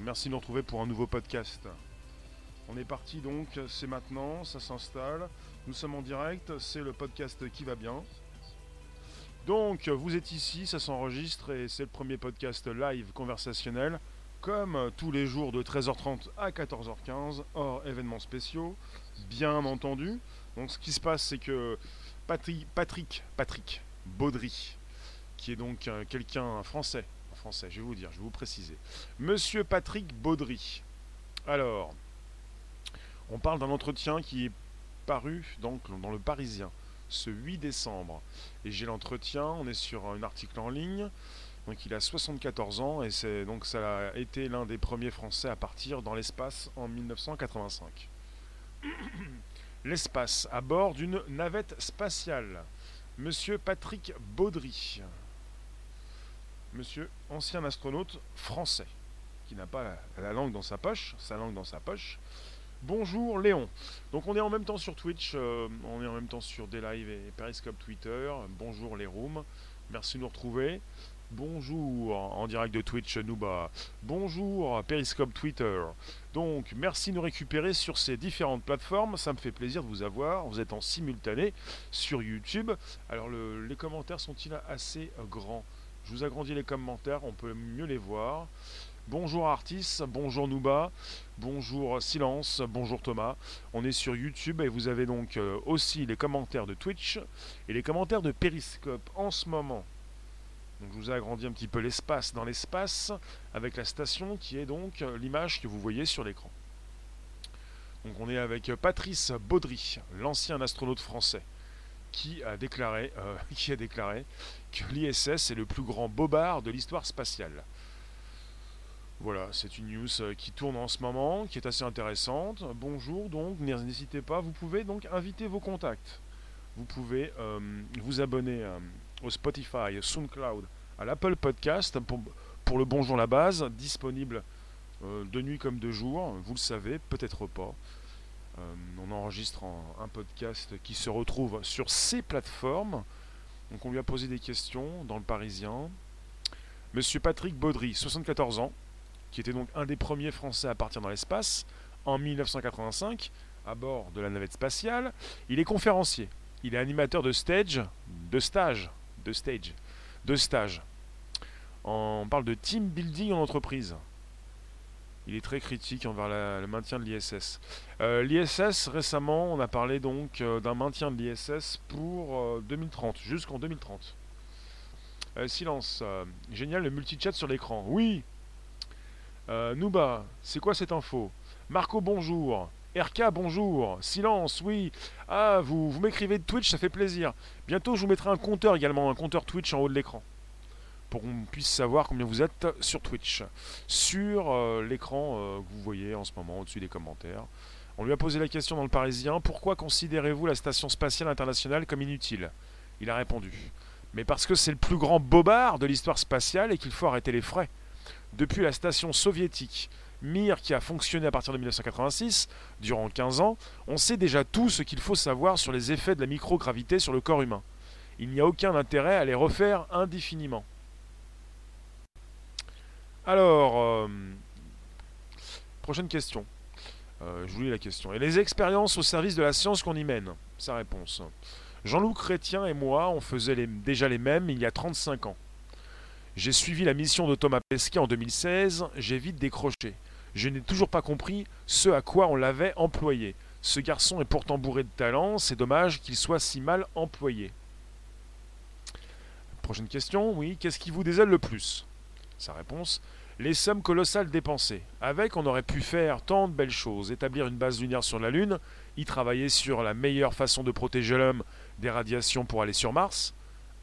Merci de nous retrouver pour un nouveau podcast. On est parti donc, c'est maintenant, ça s'installe. Nous sommes en direct, c'est le podcast qui va bien. Donc vous êtes ici, ça s'enregistre et c'est le premier podcast live conversationnel, comme tous les jours de 13h30 à 14h15, hors événements spéciaux, bien entendu. Donc ce qui se passe, c'est que Patrick, Patrick, Patrick Baudry, qui est donc euh, quelqu'un français, français, je vais vous dire, je vais vous préciser. Monsieur Patrick Baudry. Alors, on parle d'un entretien qui est paru donc, dans le Parisien ce 8 décembre. Et j'ai l'entretien, on est sur un article en ligne. Donc il a 74 ans et c'est donc ça a été l'un des premiers Français à partir dans l'espace en 1985. L'espace à bord d'une navette spatiale. Monsieur Patrick Baudry. Monsieur, ancien astronaute français, qui n'a pas la langue dans sa poche, sa langue dans sa poche. Bonjour Léon. Donc on est en même temps sur Twitch, euh, on est en même temps sur des lives et Periscope Twitter. Bonjour les rooms, merci de nous retrouver. Bonjour en direct de Twitch Nuba. Bonjour Periscope Twitter. Donc merci de nous récupérer sur ces différentes plateformes. Ça me fait plaisir de vous avoir. Vous êtes en simultané sur YouTube. Alors les commentaires sont-ils assez grands? Je vous agrandis les commentaires, on peut mieux les voir. Bonjour Artis, bonjour Nouba, bonjour Silence, bonjour Thomas. On est sur YouTube et vous avez donc euh, aussi les commentaires de Twitch et les commentaires de Periscope en ce moment. Donc je vous ai agrandi un petit peu l'espace dans l'espace avec la station qui est donc euh, l'image que vous voyez sur l'écran. Donc on est avec Patrice Baudry, l'ancien astronaute français qui a déclaré, euh, qui a déclaré l'ISS est le plus grand bobard de l'histoire spatiale. Voilà, c'est une news euh, qui tourne en ce moment, qui est assez intéressante. Bonjour, donc n'hésitez pas, vous pouvez donc inviter vos contacts. Vous pouvez euh, vous abonner au Spotify, au SoundCloud, à l'Apple Podcast pour, le Bonjour la base, disponible de nuit comme de jour, vous le savez, peut-être pas. Euh, on enregistre un podcast qui se retrouve sur ces plateformes. Donc on lui a posé des questions dans le Parisien. Monsieur Patrick Baudry, 74 ans, qui était donc un des premiers Français à partir dans l'espace en 1985 à bord de la navette spatiale. Il est conférencier. Il est animateur de stage, de stage, de stage, de stage. On parle de team building en entreprise il est très critique envers le maintien de l'ISS. Euh, L'ISS, récemment, on a parlé donc euh, d'un maintien de l'ISS pour 2030, euh, jusqu'en 2030. silence. génial le multi-chat sur l'écran. Oui Nouba, c'est quoi cette info? Marco, bonjour. RK, bonjour. Silence, oui. Ah, vous, vous m'écrivez de Twitch, ça fait plaisir. Bientôt, je vous mettrai un compteur également, un compteur Twitch en haut de l'écran pour qu'on puisse savoir combien vous êtes sur Twitch. Sur euh, l'écran euh, que vous voyez en ce moment au-dessus des commentaires. On lui a posé la question dans le Parisien, pourquoi considérez-vous la Station spatiale internationale comme inutile? Il a répondu, mais parce que c'est le plus grand bobard de l'histoire spatiale et qu'il faut arrêter les frais. Depuis la station soviétique Mir qui a fonctionné à partir de 1986, durant 15 ans, on sait déjà tout ce qu'il faut savoir sur les effets de la microgravité sur le corps humain. Il n'y a aucun intérêt à les refaire indéfiniment. Alors, euh, prochaine question. Euh, je vous lis la question. Et les expériences au service de la science qu'on y mène? Sa réponse. Jean-Loup Chrétien et moi, on faisait déjà les mêmes il y a 35 ans. J'ai suivi la mission de Thomas Pesquet en 2016, j'ai vite décroché. Je n'ai toujours pas compris ce à quoi on l'avait employé. Ce garçon est pourtant bourré de talent, c'est dommage qu'il soit si mal employé. Prochaine question, oui, qu'est-ce qui vous désole le plus? Sa réponse les sommes colossales dépensées. Avec, on aurait pu faire tant de belles choses, établir une base lunaire sur la Lune, y travailler sur la meilleure façon de protéger l'homme des radiations pour aller sur Mars,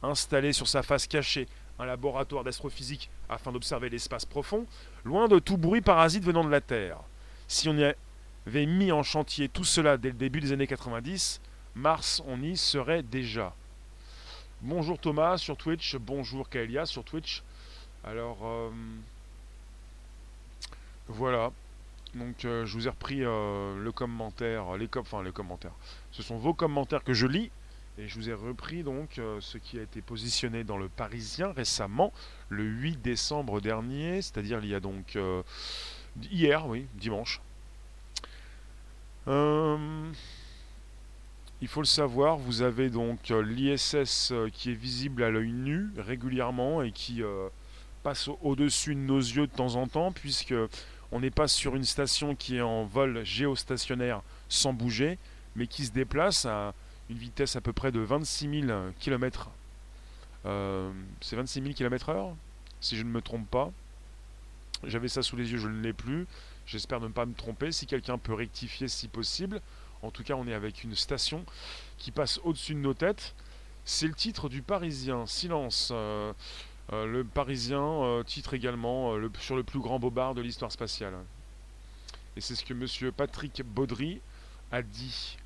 installer sur sa face cachée un laboratoire d'astrophysique afin d'observer l'espace profond, loin de tout bruit parasite venant de la Terre. Si on y avait mis en chantier tout cela dès le début des années 90, Mars, on y serait déjà. Bonjour Thomas sur Twitch, bonjour Kaelia sur Twitch. Alors, euh, voilà. Donc euh, je vous ai repris euh, le commentaire, les enfin les commentaires. Ce sont vos commentaires que je lis Et je vous ai repris donc euh, ce qui a été positionné dans le Parisien récemment, le 8 décembre dernier, c'est-à-dire il y a donc hier, oui, dimanche. Il faut le savoir, vous avez donc l'ISS qui est visible à l'œil nu régulièrement et qui passe au-dessus de nos yeux de temps en temps, puisque on n'est pas sur une station qui est en vol géostationnaire sans bouger, mais qui se déplace à une vitesse à peu près de 26 000 km. c'est 26 000 km heure, si je ne me trompe pas. J'avais ça sous les yeux, je ne l'ai plus. J'espère ne pas me tromper. Si quelqu'un peut rectifier si possible. En tout cas, on est avec une station qui passe au-dessus de nos têtes. C'est le titre du Parisien. Silence. Euh, euh, le Parisien euh, titre également sur le plus grand bobard de l'histoire spatiale. Et c'est ce que M. Patrick Baudry a dit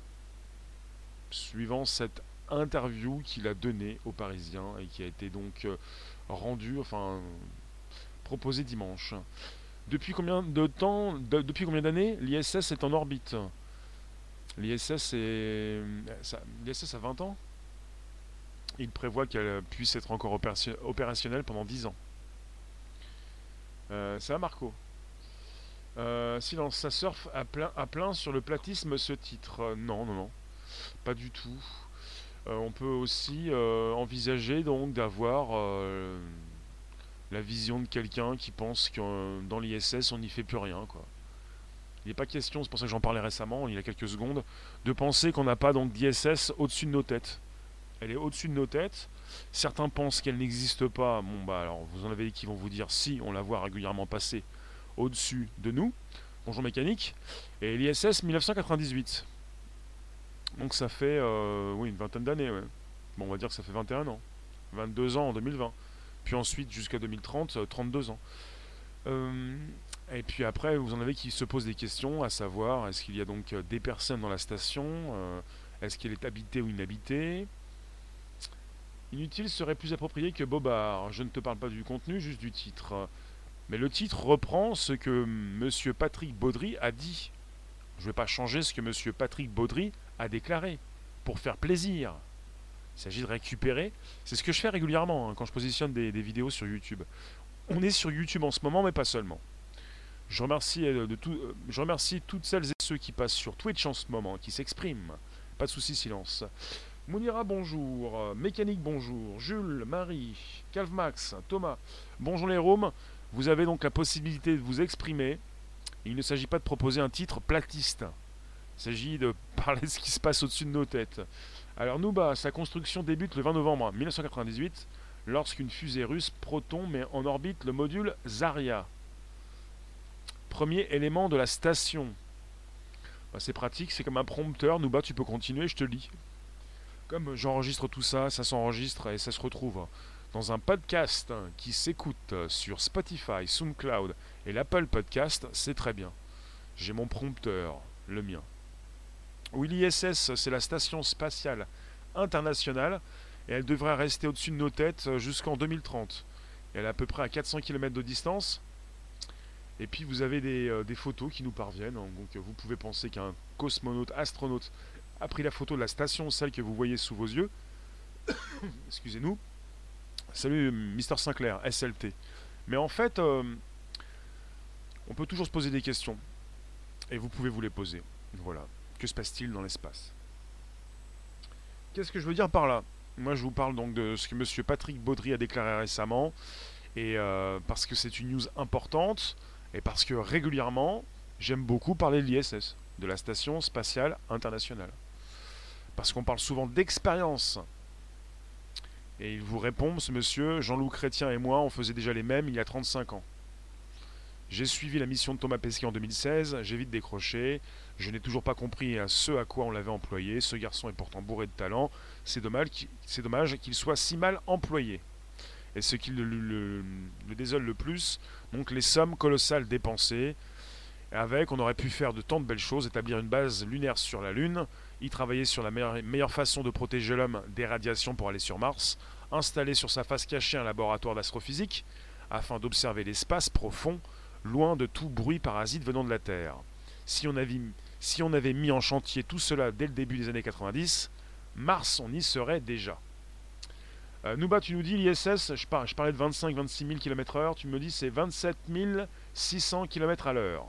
suivant cette interview qu'il a donnée aux Parisiens et qui a été donc euh, rendue, enfin proposée dimanche. Depuis combien de temps, depuis combien d'années l'ISS est en orbite? L'ISS est, l'ISS a 20 ans? Il prévoit qu'elle puisse être encore opérationnelle pendant 10 ans. Euh, ça Marco. Euh, silence, ça surfe à plein, sur le platisme ce titre. non, non, non. Pas du tout. Euh, on peut aussi euh, envisager donc d'avoir euh, la vision de quelqu'un qui pense que dans l'ISS on n'y fait plus rien. Il n'est pas question, c'est pour ça que j'en parlais récemment, il y a quelques secondes, de penser qu'on n'a pas donc d'ISS au-dessus de nos têtes. Elle est au-dessus de nos têtes. Certains pensent qu'elle n'existe pas. Bon bah alors vous en avez qui vont vous dire si on la voit régulièrement passer au-dessus de nous. Bonjour mécanique. Et l'ISS 1998. Donc ça fait euh, oui, une vingtaine d'années. Bon, on va dire que ça fait 21 ans. 22 ans en 2020. Puis ensuite, jusqu'à 2030, 32 euh, ans. Euh, et puis après, vous en avez qui se posent des questions, à savoir, est-ce qu'il y a donc des personnes dans la station Est-ce qu'elle est habitée ou inhabitée? Inutile serait plus approprié que Bobard. Je ne te parle pas du contenu, juste du titre. Mais le titre reprend ce que M. Patrick Baudry a dit. Je ne vais pas changer ce que M. Patrick Baudry a déclaré, pour faire plaisir. Il s'agit de récupérer. C'est ce que je fais régulièrement hein, quand je positionne des, vidéos sur YouTube. On est sur YouTube en ce moment, mais pas seulement. Je remercie, euh, de tout, euh, je remercie toutes celles et ceux qui passent sur Twitch en ce moment, qui s'expriment. Pas de soucis, silence. Mounira, bonjour. Mécanique, bonjour. Jules, Marie, Calvmax, Thomas. Bonjour les Roms. Vous avez donc la possibilité de vous exprimer. Il ne s'agit pas de proposer un titre platiste. Il s'agit de parler de ce qui se passe au-dessus de nos têtes. Alors Nuba, sa construction débute le 20 novembre 1998 lorsqu'une fusée russe Proton met en orbite le module Zarya. Premier élément de la station. Bah, c'est pratique, c'est comme un prompteur. Nuba, tu peux continuer, je te lis. Comme j'enregistre tout ça, ça s'enregistre et ça se retrouve dans un podcast qui s'écoute sur Spotify, SoundCloud et l'Apple Podcast, c'est très bien. J'ai mon prompteur, le mien. Oui, c'est la station spatiale internationale et elle devrait rester au-dessus de nos têtes jusqu'en 2030. Elle est à peu près à 400 km de distance. Et puis vous avez des, euh, photos qui nous parviennent. Hein. Donc vous pouvez penser qu'un cosmonaute, astronaute, a pris la photo de la station, celle que vous voyez sous vos yeux. Excusez-nous. Salut Mister Sinclair, SLT. Mais en fait, euh, on peut toujours se poser des questions. Et vous pouvez vous les poser. Voilà. Que se passe-t-il dans l'espace? Qu'est-ce que je veux dire par là? Moi, je vous parle donc de ce que M. Patrick Baudry a déclaré récemment, et euh, parce que c'est une news importante, et parce que régulièrement, j'aime beaucoup parler de l'ISS, de la Station Spatiale Internationale. Parce qu'on parle souvent d'expérience. Et il vous répond, ce monsieur, Jean-Loup Chrétien et moi, on faisait déjà les mêmes il y a 35 ans. J'ai suivi la mission de Thomas Pesquet en 2016, j'ai vite décroché, je n'ai toujours pas compris à ce à quoi on l'avait employé, ce garçon est pourtant bourré de talent, c'est dommage qu'il soit si mal employé. Et ce qui le, désole le plus, donc les sommes colossales dépensées, avec, on aurait pu faire de tant de belles choses, établir une base lunaire sur la Lune, y travailler sur la meilleure, façon de protéger l'homme des radiations pour aller sur Mars, installer sur sa face cachée un laboratoire d'astrophysique, afin d'observer l'espace profond, loin de tout bruit parasite venant de la Terre. Si on, avait, mis en chantier tout cela dès le début des années 90, Mars, on y serait déjà. Euh, Nouba, tu nous dis l'ISS, je, je, parlais de 25-26 000 km/h, tu me dis c'est 27 600 km à l'heure.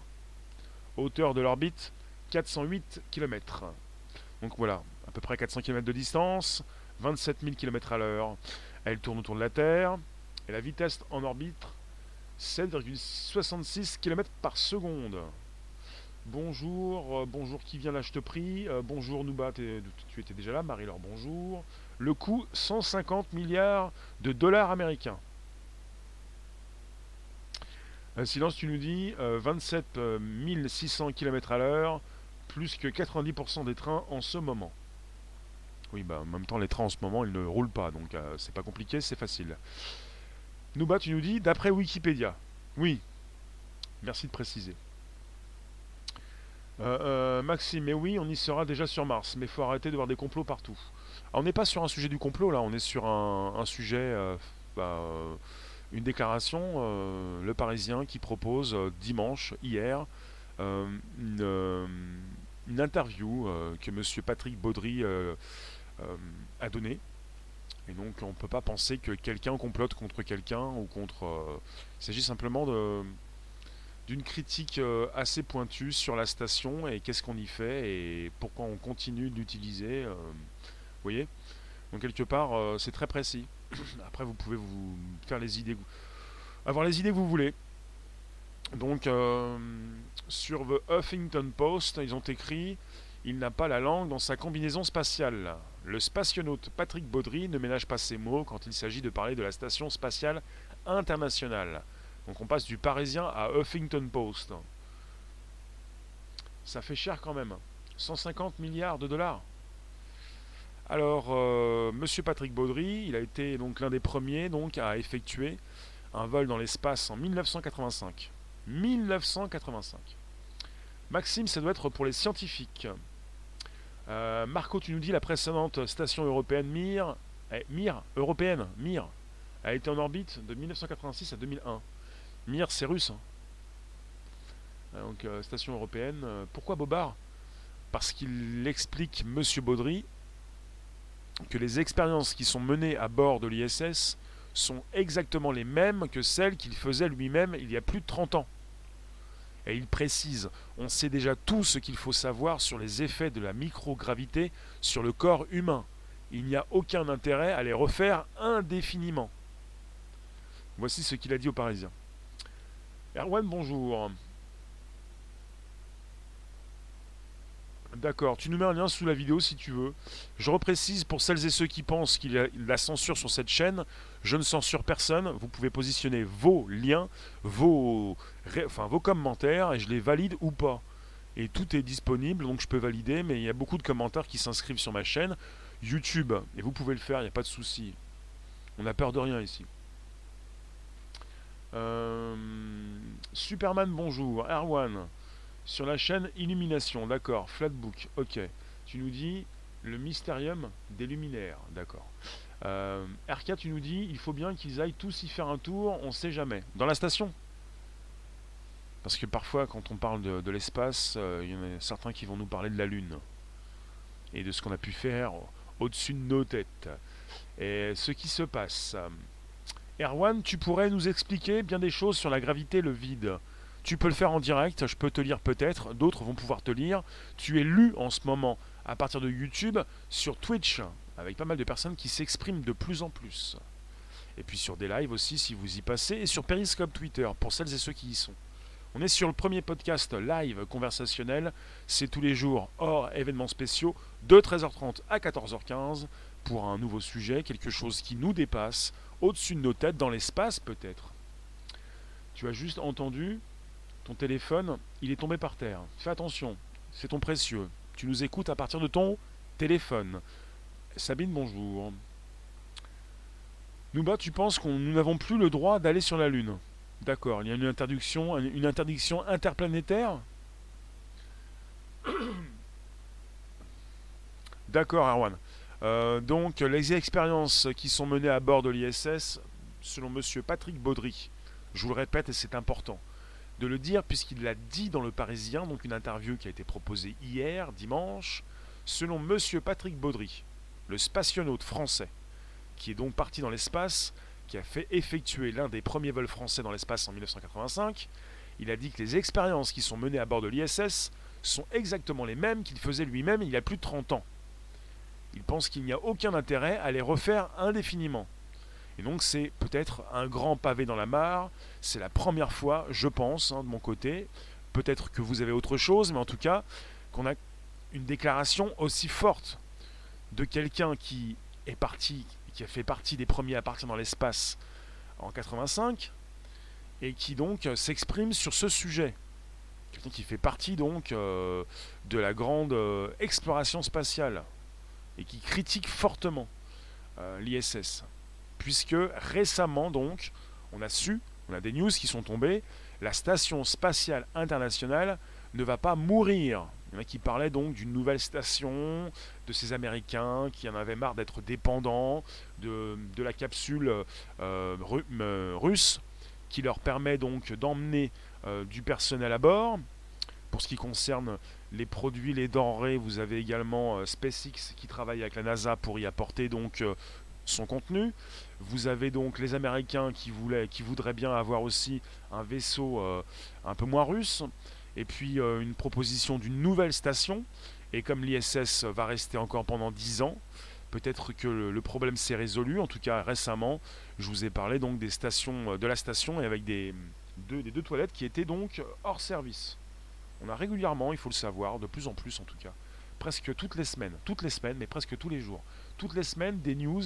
Hauteur de l'orbite, 408 km. Donc voilà, à peu près 400 km de distance, 27 000 km à l'heure. Elle tourne autour de la Terre, et la vitesse en orbite, 7,66 km par seconde. Bonjour, euh, bonjour qui vient là, je te prie. Euh, bonjour Nouba, tu étais déjà là. Marie-Laure, bonjour. Le coût 150 milliards de dollars américains. Un silence, tu nous dis 27 600 km à l'heure, plus que 90% des trains en ce moment. Oui, bah en même temps, les trains en ce moment, ils ne roulent pas, donc euh, c'est pas compliqué, c'est facile. Nouba, tu nous dis d'après Wikipédia. Oui, merci de préciser. Euh, euh, Maxime, mais oui, on y sera déjà sur Mars, mais il faut arrêter de voir des complots partout. on n'est pas sur un sujet du complot, là, on est sur un, sujet, bah, une déclaration, le Parisien qui propose dimanche, hier, interview que M. Patrick Baudry a donnée. Et donc on ne peut pas penser que quelqu'un complote contre quelqu'un ou contre... il s'agit simplement de d'une critique euh, assez pointue sur la station et qu'est-ce qu'on y fait et pourquoi on continue d'utiliser. Euh, vous voyez Donc quelque part, euh, c'est très précis. Après, vous pouvez vous faire les idées, avoir les idées que vous voulez. Donc sur The Huffington Post, ils ont écrit il n'a pas la langue dans sa combinaison spatiale. Le spationaute Patrick Baudry ne ménage pas ses mots quand il s'agit de parler de la station spatiale internationale. Donc on passe du Parisien à Huffington Post. Ça fait cher quand même. 150 milliards de dollars. Alors, euh, Monsieur Patrick Baudry, il a été donc l'un des premiers donc à effectuer un vol dans l'espace en 1985. 1985. Maxime, ça doit être pour les scientifiques. Euh, Marco, tu nous dis la précédente station européenne Mir, eh, Mir, européenne, Mir, a été en orbite de 1986 à 2001. Mir, c'est russe. Hein. Euh, donc, euh, station européenne. Pourquoi Bobard? Parce qu'il explique, Monsieur Baudry, que les expériences qui sont menées à bord de l'ISS sont exactement les mêmes que celles qu'il faisait lui-même il y a plus de 30 ans. Et il précise, on sait déjà tout ce qu'il faut savoir sur les effets de la microgravité sur le corps humain. Il n'y a aucun intérêt à les refaire indéfiniment. Voici ce qu'il a dit aux Parisiens. Erwan, bonjour. D'accord, tu nous mets un lien sous la vidéo si tu veux. Je reprécise pour celles et ceux qui pensent qu'il y a la censure sur cette chaîne, je ne censure personne. Vous pouvez positionner vos liens, vos, enfin, vos commentaires et je les valide ou pas. Et tout est disponible, donc je peux valider, mais il y a beaucoup de commentaires qui s'inscrivent sur ma chaîne YouTube. Et vous pouvez le faire, il n'y a pas de souci. On n'a peur de rien ici. Euh, Superman, bonjour. Erwan, sur la chaîne Illumination, d'accord. Flatbook, ok. Tu nous dis le mystérium des luminaires, d'accord. Euh, RK, tu nous dis il faut bien qu'ils aillent tous y faire un tour, on sait jamais. Dans la station Parce que parfois, quand on parle de, l'espace, euh, il y en a certains qui vont nous parler de la Lune et de ce qu'on a pu faire au-dessus de nos têtes. Et ce qui se passe. Erwan, tu pourrais nous expliquer bien des choses sur la gravité le vide? Tu peux le faire en direct, je peux te lire peut-être, d'autres vont pouvoir te lire. Tu es lu en ce moment à partir de YouTube sur Twitch, avec pas mal de personnes qui s'expriment de plus en plus. Et puis sur des lives aussi si vous y passez, et sur Periscope Twitter, pour celles et ceux qui y sont. On est sur le premier podcast live conversationnel, c'est tous les jours hors événements spéciaux, de 13h30 à 14h15, pour un nouveau sujet, quelque chose qui nous dépasse, au-dessus de nos têtes, dans l'espace peut-être. Tu as juste entendu ton téléphone, il est tombé par terre. Fais attention, c'est ton précieux. Tu nous écoutes à partir de ton téléphone. Sabine, bonjour. Nouba, tu penses que nous n'avons plus le droit d'aller sur la Lune D'accord, il y a une interdiction, interplanétaire D'accord, Arwan. Euh, donc les expériences qui sont menées à bord de l'ISS, selon M. Patrick Baudry, je vous le répète et c'est important de le dire puisqu'il l'a dit dans le Parisien, donc une interview qui a été proposée hier, dimanche, selon M. Patrick Baudry. le spationaute français, qui est donc parti dans l'espace, qui a fait effectuer l'un des premiers vols français dans l'espace en 1985, il a dit que les expériences qui sont menées à bord de l'ISS sont exactement les mêmes qu'il faisait lui-même il y a plus de 30 ans. Il pense qu'il n'y a aucun intérêt à les refaire indéfiniment. Et donc c'est peut-être un grand pavé dans la mare, c'est la première fois, je pense, hein, de mon côté, peut-être que vous avez autre chose, mais en tout cas, qu'on a une déclaration aussi forte de quelqu'un qui est parti, qui a fait partie des premiers à partir dans l'espace en 85, et qui donc s'exprime sur ce sujet. Quelqu'un qui fait partie donc euh, de la grande euh, exploration spatiale et qui critique fortement euh, l'ISS. Puisque récemment donc, on a su, on a des news qui sont tombées, la station spatiale internationale ne va pas mourir. Il y en a qui parlaient donc d'une nouvelle station, de ces Américains qui en avaient marre d'être dépendants de, la capsule russe qui leur permet donc d'emmener euh, du personnel à bord. Pour ce qui concerne les produits, les denrées, vous avez également euh, SpaceX qui travaille avec la NASA pour y apporter donc euh, son contenu. Vous avez donc les Américains qui, voulaient, qui voudraient bien avoir aussi un vaisseau un peu moins russe. Et puis une proposition d'une nouvelle station. Et comme l'ISS va rester encore pendant 10 ans, Peut-être que le, problème s'est résolu. En tout cas, récemment, je vous ai parlé donc des stations, euh, de la station et avec des deux, des deux toilettes qui étaient donc hors service. On a régulièrement, il faut le savoir, de plus en plus en tout cas, presque toutes les semaines, toutes les semaines, mais presque tous les jours, toutes les semaines des news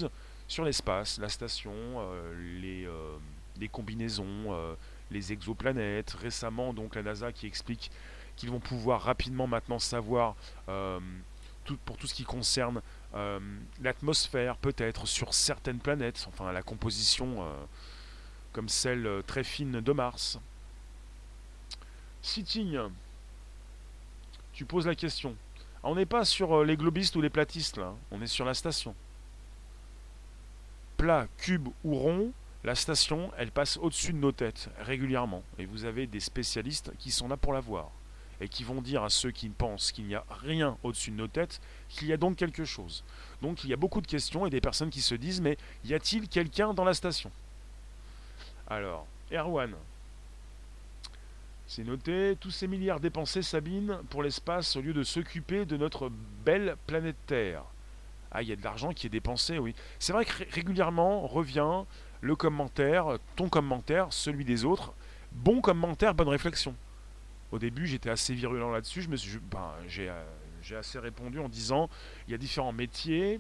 sur l'espace, la station, euh, les, euh, les, combinaisons, les exoplanètes. Récemment, donc la NASA qui explique qu'ils vont pouvoir rapidement maintenant savoir pour tout ce qui concerne euh, l'atmosphère peut-être sur certaines planètes, enfin la composition euh, comme celle euh, très fine de Mars. Sitting, tu poses la question. On n'est pas sur les globistes ou les platistes là, on est sur la station. Plat, cube ou rond, la station, elle passe au-dessus de nos têtes régulièrement. Et vous avez des spécialistes qui sont là pour la voir et qui vont dire à ceux qui pensent qu'il n'y a rien au-dessus de nos têtes qu'il y a donc quelque chose. Donc il y a beaucoup de questions et des personnes qui se disent mais y a-t-il quelqu'un dans la station? Alors, Erwan, c'est noté, tous ces milliards dépensés, Sabine, pour l'espace au lieu de s'occuper de notre belle planète Terre. Ah, il y a de l'argent qui est dépensé, oui. C'est vrai que régulièrement revient le commentaire, ton commentaire, celui des autres. Bon commentaire, bonne réflexion. Au début, j'étais assez virulent là-dessus. Je me suis, ben, j'ai, euh, j'ai assez répondu en disant il y a différents métiers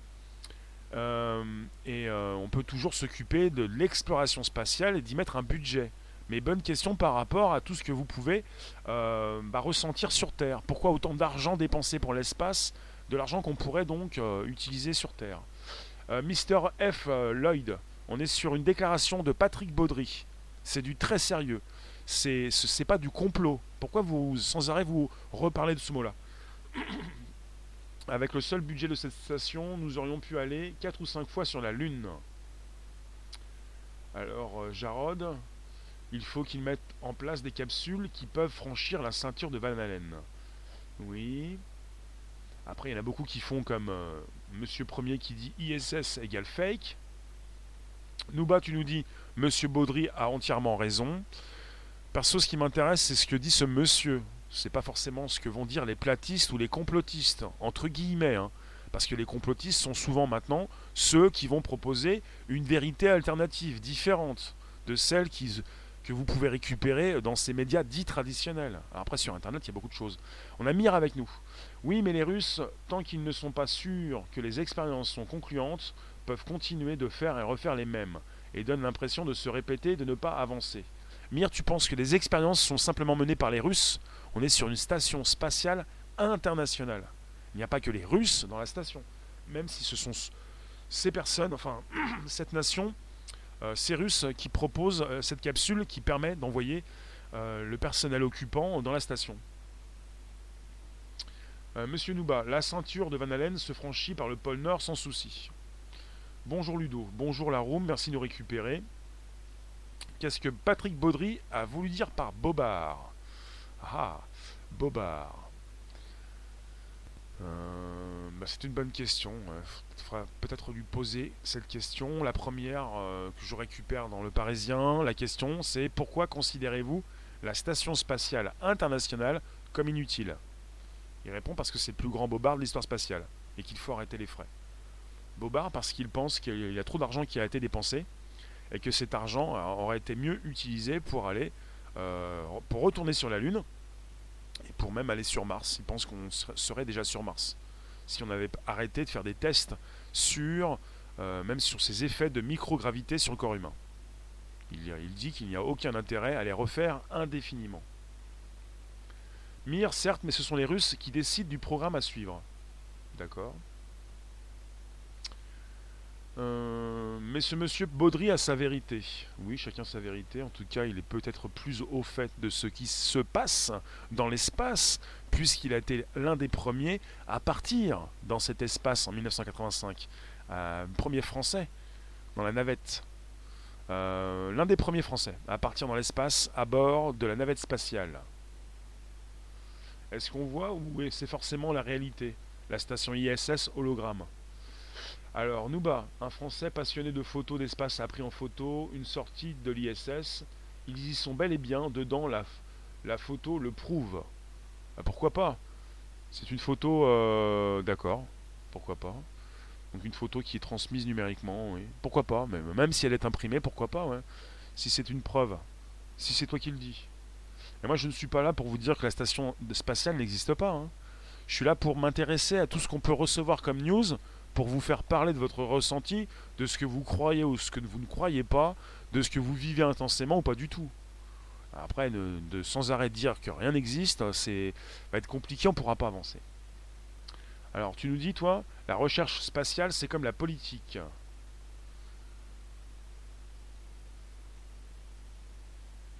euh, et euh, on peut toujours s'occuper de l'exploration spatiale et d'y mettre un budget. Mais bonne question par rapport à tout ce que vous pouvez bah, ressentir sur Terre. Pourquoi autant d'argent dépensé pour l'espace, de l'argent qu'on pourrait donc utiliser sur Terre? Mister F. Lloyd, on est sur une déclaration de Patrick Baudry. C'est du très sérieux c'est pas du complot. Pourquoi vous sans arrêt vous reparlez de ce mot-là? Avec le seul budget de cette station, nous aurions pu aller 4 ou 5 fois sur la Lune. Alors, euh, Jarod, il faut qu'ils mettent en place des capsules qui peuvent franchir la ceinture de Van Allen. Oui. Après, il y en a beaucoup qui font comme euh, Monsieur Premier qui dit ISS égale fake. Nouba, tu nous dis Monsieur Baudry a entièrement raison. Perso, ce qui m'intéresse, c'est ce que dit ce monsieur. C'est pas forcément ce que vont dire les platistes ou les complotistes, entre guillemets. Hein. Parce que les complotistes sont souvent maintenant ceux qui vont proposer une vérité alternative, différente de celle que vous pouvez récupérer dans ces médias dits traditionnels. après, sur Internet, il y a beaucoup de choses. On a Mire avec nous. Oui, mais les Russes, tant qu'ils ne sont pas sûrs que les expériences sont concluantes, peuvent continuer de faire et refaire les mêmes, et donnent l'impression de se répéter, de ne pas avancer. Mir, tu penses que les expériences sont simplement menées par les Russes? On est sur une station spatiale internationale. Il n'y a pas que les Russes dans la station. Même si ce sont ces personnes, enfin cette nation, euh, Russes qui proposent euh, cette capsule qui permet d'envoyer euh, le personnel occupant dans la station. Monsieur Nouba, la ceinture de Van Allen se franchit par le pôle Nord sans souci. Bonjour Ludo, bonjour la Room, merci de nous récupérer. Qu'est-ce que Patrick Baudry a voulu dire par bobard? Ah, bobard. Euh, bah, c'est une bonne question. Il faudra peut-être lui poser cette question. La première euh, que je récupère dans le Parisien, la question c'est pourquoi considérez-vous la station spatiale internationale comme inutile? Il répond parce que c'est le plus grand bobard de l'histoire spatiale et qu'il faut arrêter les frais. Bobard parce qu'il pense qu'il y a trop d'argent qui a été dépensé et que cet argent aurait été mieux utilisé pour aller euh, pour retourner sur la Lune et pour même aller sur Mars. Il pense qu'on serait déjà sur Mars si on avait arrêté de faire des tests sur euh, même sur ces effets de microgravité sur le corps humain. Il, il dit qu'il n'y a aucun intérêt à les refaire indéfiniment. Mir, certes, mais ce sont les Russes qui décident du programme à suivre. D'accord euh, mais ce monsieur Baudry a sa vérité. Oui, chacun sa vérité. En tout cas, il est peut-être plus au fait de ce qui se passe dans l'espace, puisqu'il a été l'un des premiers à partir dans cet espace en 1985. Euh, premier français dans la navette. Euh, l'un des premiers français à partir dans l'espace à bord de la navette spatiale. Est-ce qu'on voit ou c'est forcément la réalité? La station ISS hologramme. Alors, Nouba, un Français passionné de photos d'espace, a pris en photo une sortie de l'ISS. Ils y sont bel et bien, dedans, la, photo le prouve. Bah, pourquoi pas? C'est une photo, euh, d'accord, pourquoi pas. Donc une photo qui est transmise numériquement. Pourquoi pas, même, si elle est imprimée, pourquoi pas. Si c'est une preuve, si c'est toi qui le dis. Et moi, je ne suis pas là pour vous dire que la station spatiale n'existe pas. Hein. Je suis là pour m'intéresser à tout ce qu'on peut recevoir comme news pour vous faire parler de votre ressenti, de ce que vous croyez ou ce que vous ne croyez pas, de ce que vous vivez intensément ou pas du tout. Après, de, sans arrêt dire que rien n'existe, c'est va être compliqué, on ne pourra pas avancer. Alors, tu nous dis, toi, la recherche spatiale, c'est comme la politique.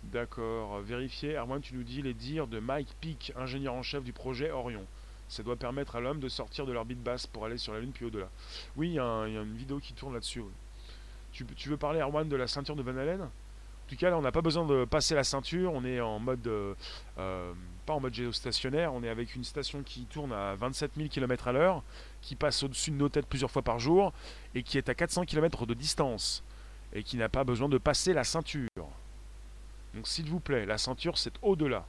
D'accord, vérifier. Armand, tu nous dis les dires de Mike Peake, ingénieur en chef du projet Orion. Ça doit permettre à l'homme de sortir de l'orbite basse pour aller sur la Lune puis au-delà. Oui, il y, a une vidéo qui tourne là-dessus. Tu, veux parler, Erwan, de la ceinture de Van Allen En tout cas, là, on n'a pas besoin de passer la ceinture. On est en mode. Euh, euh, pas en mode géostationnaire. On est avec une station qui tourne à 27 000 km à l'heure, qui passe au-dessus de nos têtes plusieurs fois par jour, et qui est à 400 km de distance, et qui n'a pas besoin de passer la ceinture. Donc, s'il vous plaît, la ceinture, c'est au-delà.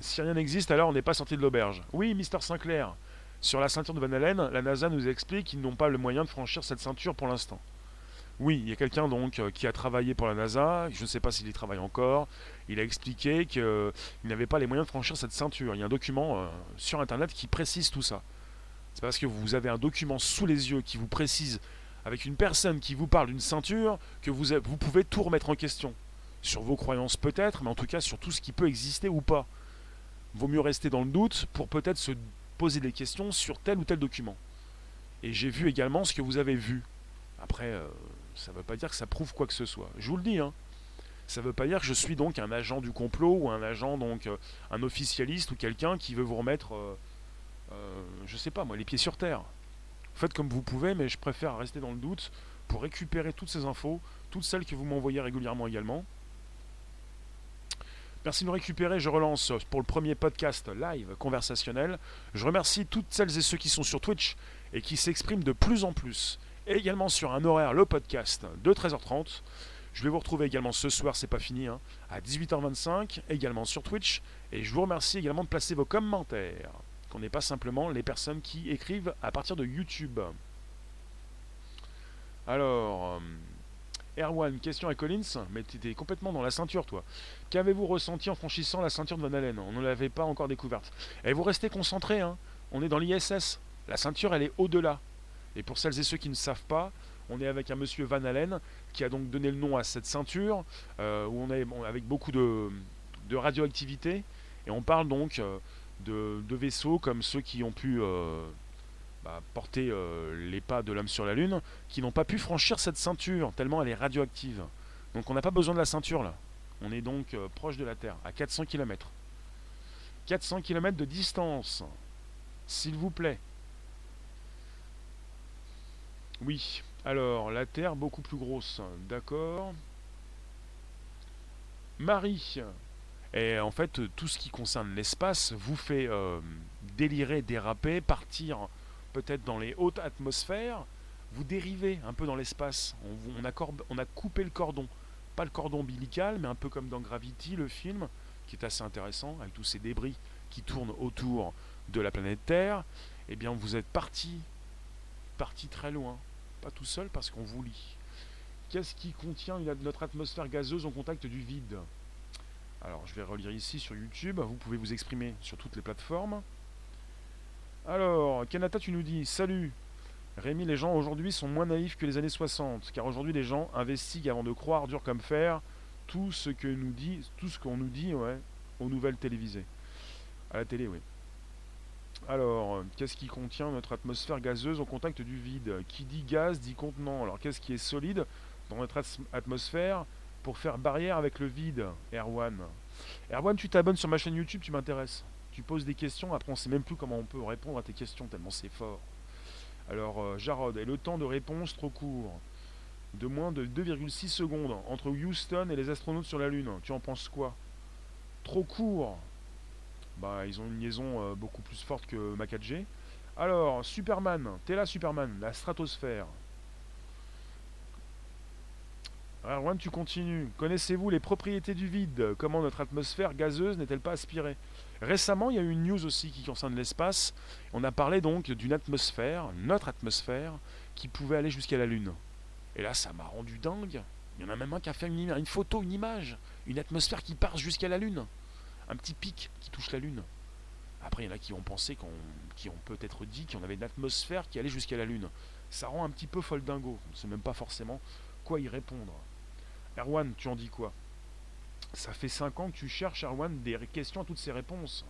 Si rien n'existe, alors on n'est pas sorti de l'auberge. Oui, Mister Sinclair. Sur la ceinture de Van Allen, la NASA nous explique qu'ils n'ont pas le moyen de franchir cette ceinture pour l'instant. Oui, il y a quelqu'un donc euh, qui a travaillé pour la NASA, je ne sais pas s'il y travaille encore, il a expliqué qu'il n'avait pas les moyens de franchir cette ceinture. Il y a un document euh, sur Internet qui précise tout ça. C'est parce que vous avez un document sous les yeux qui vous précise, avec une personne qui vous parle d'une ceinture, que vous pouvez tout remettre en question. Sur vos croyances peut-être, mais en tout cas sur tout ce qui peut exister ou pas vaut mieux rester dans le doute pour peut-être se poser des questions sur tel ou tel document. Et j'ai vu également ce que vous avez vu. Après, euh, ça ne veut pas dire que ça prouve quoi que ce soit. Je vous le dis, hein. Ça ne veut pas dire que je suis donc un agent du complot ou un agent, donc euh, un officialiste ou quelqu'un qui veut vous remettre, euh, euh, je sais pas moi, les pieds sur terre. Faites comme vous pouvez, mais je préfère rester dans le doute pour récupérer toutes ces infos, toutes celles que vous m'envoyez régulièrement également. Merci de nous récupérer. Je relance pour le premier podcast live conversationnel. Je remercie toutes celles et ceux qui sont sur Twitch et qui s'expriment de plus en plus. Et également sur un horaire, le podcast de 13h30. Je vais vous retrouver également ce soir, c'est pas fini, hein, à 18h25, également sur Twitch. Et je vous remercie également de placer vos commentaires, qu'on n'est pas simplement les personnes qui écrivent à partir de YouTube. Alors, euh, Erwan, question à Collins, mais tu étais complètement dans la ceinture, toi. Qu'avez-vous ressenti en franchissant la ceinture de Van Allen On ne l'avait pas encore découverte. Et vous restez concentrés, hein. on est dans l'ISS. La ceinture, elle est au-delà. Et pour celles et ceux qui ne savent pas, on est avec un monsieur Van Allen qui a donc donné le nom à cette ceinture, euh, où on est avec beaucoup de, radioactivité. Et on parle donc euh, de, vaisseaux comme ceux qui ont pu euh, bah, porter les pas de l'homme sur la Lune, qui n'ont pas pu franchir cette ceinture, tellement elle est radioactive. Donc on n'a pas besoin de la ceinture là. On est donc euh, proche de la Terre, à 400 km. 400 km de distance. S'il vous plaît. Oui. Alors, la Terre beaucoup plus grosse. D'accord. Marie. Et en fait, tout ce qui concerne l'espace vous fait euh, délirer, déraper, partir peut-être dans les hautes atmosphères. Vous dérivez un peu dans l'espace. On, on, a coupé le cordon. Pas le cordon ombilical, mais un peu comme dans Gravity, le film, qui est assez intéressant, avec tous ces débris qui tournent autour de la planète Terre. Eh bien, vous êtes parti, parti très loin. Pas tout seul parce qu'on vous lit. Qu'est-ce qui contient notre atmosphère gazeuse en contact du vide? Alors, je vais relire ici sur YouTube. Vous pouvez vous exprimer sur toutes les plateformes. Alors, Kanata, tu nous dis Salut Rémi, les gens aujourd'hui sont moins naïfs que les années 60, car aujourd'hui les gens investiguent avant de croire dur comme fer tout ce que nous dit, tout ce qu'on nous dit aux nouvelles télévisées. À la télé, oui. Alors, qu'est-ce qui contient notre atmosphère gazeuse au contact du vide? Qui dit gaz dit contenant. Alors, qu'est-ce qui est solide dans notre atmosphère pour faire barrière avec le vide, Erwan. Erwan, tu t'abonnes sur ma chaîne YouTube, tu m'intéresses. Tu poses des questions, après on sait même plus comment on peut répondre à tes questions, tellement c'est fort. Alors, euh, Jarod, et le temps de réponse trop court De moins de 2,6 secondes entre Houston et les astronautes sur la Lune. Tu en penses quoi? Trop court Bah, ils ont une liaison euh, beaucoup plus forte que ma 4G. Alors, Superman, t'es là Superman, la stratosphère. Erwan, tu continues. Connaissez-vous les propriétés du vide? Comment notre atmosphère gazeuse n'est-elle pas aspirée? Récemment, il y a eu une news aussi qui concerne l'espace. On a parlé donc d'une atmosphère, notre atmosphère, qui pouvait aller jusqu'à la Lune. Et là, ça m'a rendu dingue. Il y en a même un qui a fait une, photo, une image, une atmosphère qui part jusqu'à la Lune. Un petit pic qui touche la Lune. Après, il y en a qui ont pensé, qui ont peut-être dit qu'on avait une atmosphère qui allait jusqu'à la Lune. Ça rend un petit peu folle dingo. On ne sait même pas forcément quoi y répondre. Erwan, tu en dis quoi? Ça fait 5 ans que tu cherches, Erwan, des questions à toutes ces réponses.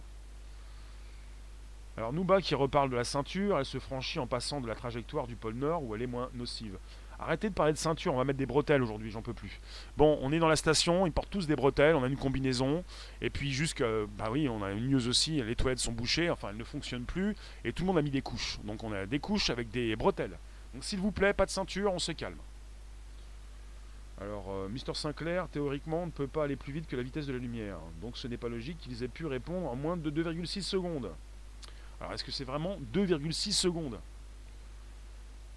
Alors Nouba qui reparle de la ceinture, elle se franchit en passant de la trajectoire du pôle Nord où elle est moins nocive. Arrêtez de parler de ceinture, on va mettre des bretelles aujourd'hui, j'en peux plus. Bon, on est dans la station, ils portent tous des bretelles, on a une combinaison, et puis juste bah oui, on a une news aussi, les toilettes sont bouchées, enfin elles ne fonctionnent plus, et tout le monde a mis des couches. Donc on a des couches avec des bretelles. Donc s'il vous plaît, pas de ceinture, on se calme. Alors, euh, Mister Sinclair, théoriquement, ne peut pas aller plus vite que la vitesse de la lumière. Donc ce n'est pas logique qu'ils aient pu répondre en moins de 2,6 secondes. Alors, est-ce que c'est vraiment 2,6 secondes?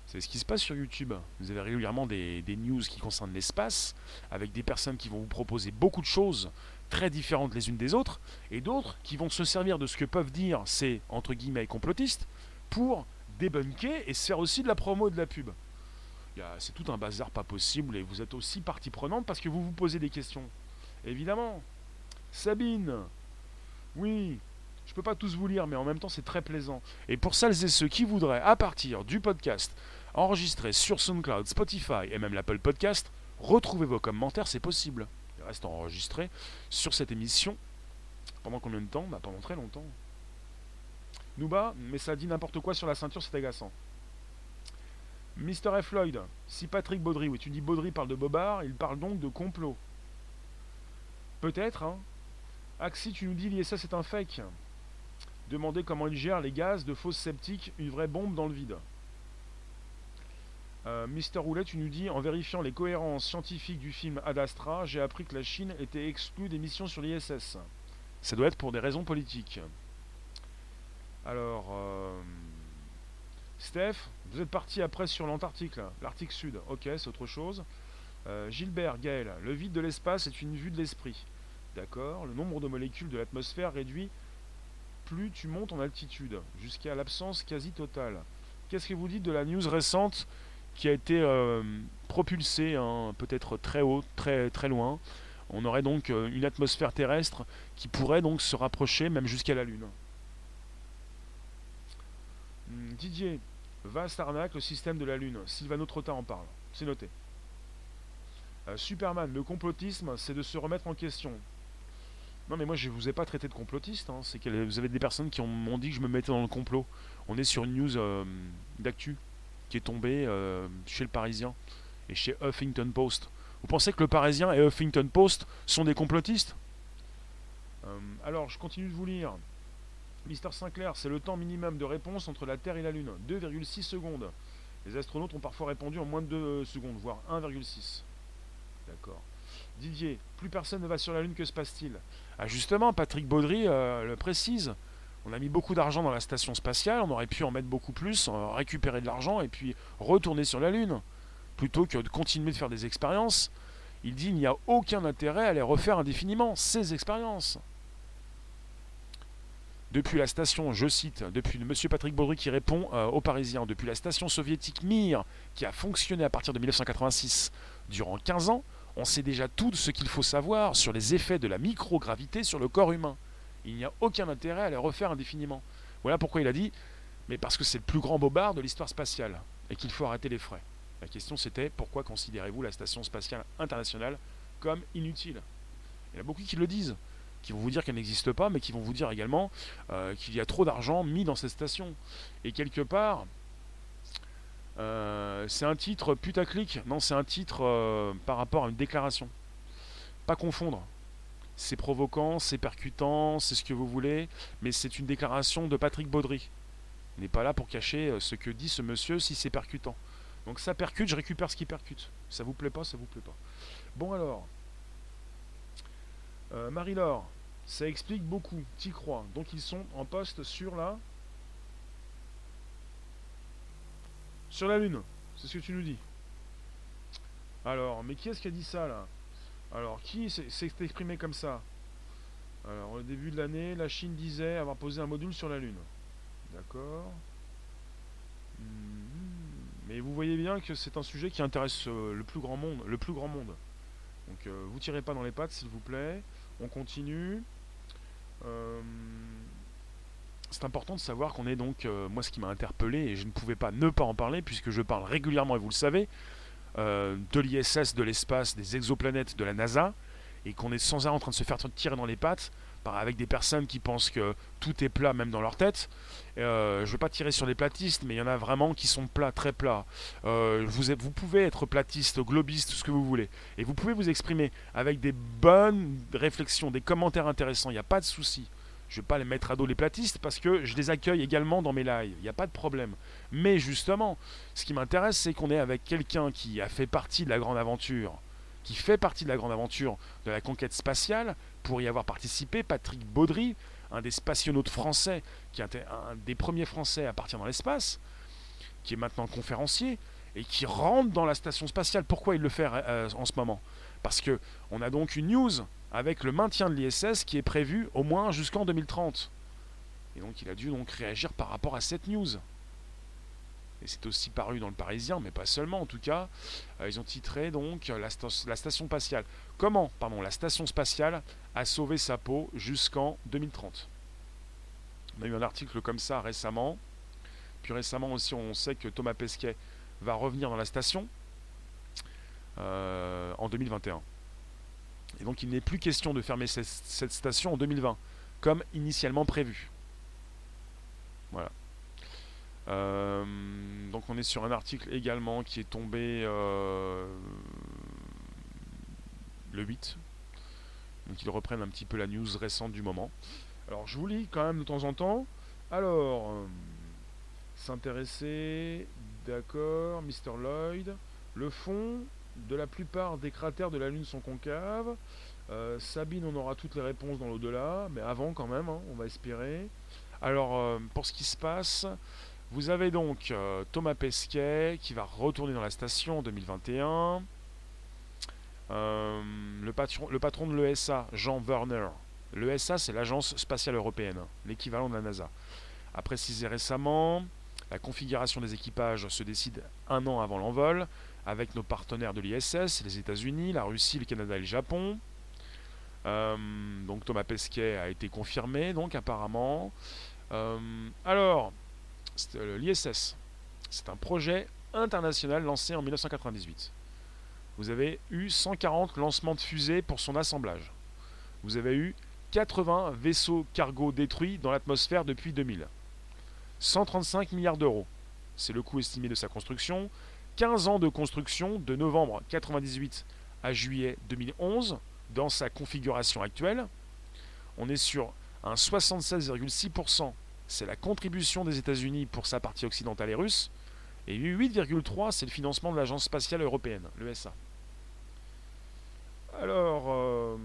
C'est ce qui se passe sur YouTube. Vous avez régulièrement des, news qui concernent l'espace, avec des personnes qui vont vous proposer beaucoup de choses très différentes les unes des autres, et d'autres qui vont se servir de ce que peuvent dire ces, entre guillemets, complotistes, pour débunker et se faire aussi de la promo de la pub c'est tout un bazar pas possible et vous êtes aussi partie prenante parce que vous vous posez des questions. Évidemment. Sabine. Oui. Je peux pas tous vous lire, mais en même temps c'est très plaisant. Et pour celles et ceux qui voudraient, à partir du podcast, enregistrer sur SoundCloud, Spotify et même l'Apple Podcast, retrouvez vos commentaires, c'est possible. Ils restent enregistrés sur cette émission. Pendant combien de temps? Bah, Pendant très longtemps. Nouba, mais ça dit n'importe quoi sur la ceinture, c'est agaçant. Mr. F. Lloyd, si Patrick Baudry, oui, tu dis Baudry parle de Bobard, il parle donc de complot. Peut-être, hein. Axi, tu nous dis l'ISS c'est un fake. Demandez comment il gère les gaz de fausses sceptiques, une vraie bombe dans le vide. Euh, Mister Roulet, tu nous dis en vérifiant les cohérences scientifiques du film Ad Astra, j'ai appris que la Chine était exclue des missions sur l'ISS. Ça doit être pour des raisons politiques. Alors. Euh, Steph, vous êtes parti après sur l'Antarctique, l'Arctique Sud. Ok, c'est autre chose. Euh, Gilbert, Gaël, le vide de l'espace est une vue de l'esprit. D'accord. Le nombre de molécules de l'atmosphère réduit plus tu montes en altitude, jusqu'à l'absence quasi totale. Qu'est-ce que vous dites de la news récente qui a été euh, propulsée hein, peut-être très haut, très, très loin? On aurait donc euh, une atmosphère terrestre qui pourrait donc se rapprocher même jusqu'à la Lune. Hmm, Didier, Vaste arnaque, le système de la Lune. Sylvano Trotta en parle. C'est noté. Euh, Superman, le complotisme, c'est de se remettre en question. Non mais moi je vous ai pas traité de complotiste, hein. vous avez des personnes qui m'ont dit que je me mettais dans le complot. On est sur une news euh, d'actu qui est tombée euh, chez le Parisien et chez Huffington Post. Vous pensez que le Parisien et Huffington Post sont des complotistes? Alors je continue de vous lire. Mister Sinclair, c'est le temps minimum de réponse entre la Terre et la Lune, 2,6 secondes. Les astronautes ont parfois répondu en moins de 2 secondes, voire 1,6. D'accord. Didier, plus personne ne va sur la Lune, que se passe-t-il? Ah justement, Patrick Baudry euh, le précise. On a mis beaucoup d'argent dans la station spatiale, on aurait pu en mettre beaucoup plus, récupérer de l'argent et puis retourner sur la Lune, plutôt que de continuer de faire des expériences. Il dit il n'y a aucun intérêt à les refaire indéfiniment, ces expériences. Depuis la station, je cite, depuis M. Patrick Baudry qui répond euh, aux Parisiens, depuis la station soviétique Mir, qui a fonctionné à partir de 1986 durant 15 ans, on sait déjà tout ce qu'il faut savoir sur les effets de la microgravité sur le corps humain. Il n'y a aucun intérêt à les refaire indéfiniment. Voilà pourquoi il a dit, mais parce que c'est le plus grand bobard de l'histoire spatiale, et qu'il faut arrêter les frais. La question c'était, pourquoi considérez-vous la station spatiale internationale comme inutile? Il y en a beaucoup qui le disent, qui vont vous dire qu'elle n'existe pas, mais qui vont vous dire également euh, qu'il y a trop d'argent mis dans cette station. Et quelque part, euh, c'est un titre putaclic. Non, c'est un titre euh, par rapport à une déclaration. Pas confondre. C'est provoquant, c'est percutant, c'est ce que vous voulez, mais c'est une déclaration de Patrick Baudry. Il n'est pas là pour cacher ce que dit ce monsieur si c'est percutant. Donc ça percute, je récupère ce qui percute. Ça vous plaît pas, ça vous plaît pas. Bon alors, Marie-Laure, ça explique beaucoup, t'y crois. Donc ils sont en poste sur la Sur la Lune, c'est ce que tu nous dis. Alors, mais qui est-ce qui a dit ça là? Alors, qui s'est exprimé comme ça? Alors, au début de l'année, la Chine disait avoir posé un module sur la Lune. D'accord. Hmm. Mais vous voyez bien que c'est un sujet qui intéresse euh, le plus grand monde. Le plus grand monde. Donc, euh, vous tirez pas dans les pattes, s'il vous plaît. On continue. Euh, c'est important de savoir qu'on est donc, euh, moi ce qui m'a interpellé, et je ne pouvais pas ne pas en parler, puisque je parle régulièrement, et vous le savez, euh, de l'ISS, de l'espace, des exoplanètes, de la NASA, et qu'on est sans arrêt en train de se faire tirer dans les pattes, avec des personnes qui pensent que tout est plat, même dans leur tête. Euh, je ne veux pas tirer sur les platistes, mais il y en a vraiment qui sont plats, très plats. vous, vous pouvez être platiste, globiste, tout ce que vous voulez, et vous pouvez vous exprimer avec des bonnes réflexions, des commentaires intéressants, il n'y a pas de souci. Je ne vais pas les mettre à dos les platistes parce que je les accueille également dans mes lives. Il n'y a pas de problème. Mais justement, ce qui m'intéresse, c'est qu'on est avec quelqu'un qui a fait partie de la grande aventure, qui fait partie de la grande aventure de la conquête spatiale, pour y avoir participé, Patrick Baudry, un des spationautes français, qui est un des premiers Français à partir dans l'espace, qui est maintenant conférencier, et qui rentre dans la station spatiale. Pourquoi il le fait euh, en ce moment? Parce que on a donc une news avec le maintien de l'ISS qui est prévu au moins jusqu'en 2030. Et donc il a dû donc réagir par rapport à cette news. Et c'est aussi paru dans le Parisien, mais pas seulement en tout cas. Euh, ils ont titré donc la, station spatiale. Comment, pardon, la station spatiale a sauvé sa peau jusqu'en 2030. On a eu un article comme ça récemment. Puis récemment aussi, on sait que Thomas Pesquet va revenir dans la station euh, en 2021. Et donc il n'est plus question de fermer cette, station en 2020, comme initialement prévu. Voilà. Euh, donc on est sur un article également qui est tombé euh, le 8. Donc ils reprennent un petit peu la news récente du moment. Alors je vous lis quand même de temps en temps. Alors, euh, s'intéresser, d'accord, Mr. Lloyd, le fond, de la plupart des cratères de la Lune sont concaves. Sabine, on aura toutes les réponses dans l'au-delà, mais avant quand même, hein, on va espérer. Alors, pour ce qui se passe, vous avez donc euh, Thomas Pesquet qui va retourner dans la station en 2021. le, patron, le patron de l'ESA, Jean Werner. L'ESA, c'est l'Agence spatiale européenne, l'équivalent de la NASA. A précisé récemment, la configuration des équipages se décide un an avant l'envol avec nos partenaires de l'ISS, les États-Unis, la Russie, le Canada et le Japon. Euh, donc Thomas Pesquet a été confirmé, donc apparemment. Euh, alors, euh, l'ISS, c'est un projet international lancé en 1998. Vous avez eu 140 lancements de fusées pour son assemblage. Vous avez eu 80 vaisseaux cargo détruits dans l'atmosphère depuis 2000. 135 milliards d'euros. C'est le coût estimé de sa construction. 15 ans de construction de novembre 1998 à juillet 2011 dans sa configuration actuelle. On est sur un 76,6%, c'est la contribution des États-Unis pour sa partie occidentale et russe, et 8,3% c'est le financement de l'Agence spatiale européenne, l'ESA. Alors, euh,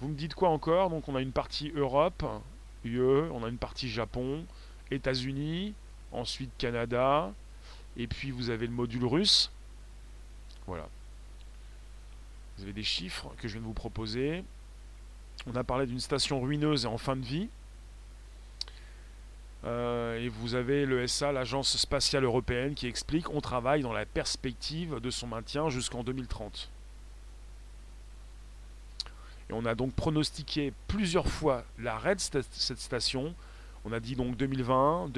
vous me dites quoi encore? Donc, on a une partie Europe, UE, on a une partie Japon, États-Unis, ensuite Canada, et puis vous avez le module russe. Voilà. Vous avez des chiffres que je viens de vous proposer. On a parlé d'une station ruineuse et en fin de vie. Euh, et vous avez l'ESA, l'Agence spatiale européenne, qui explique on travaille dans la perspective de son maintien jusqu'en 2030. Et on a donc pronostiqué plusieurs fois l'arrêt de cette station. On a dit donc 2020,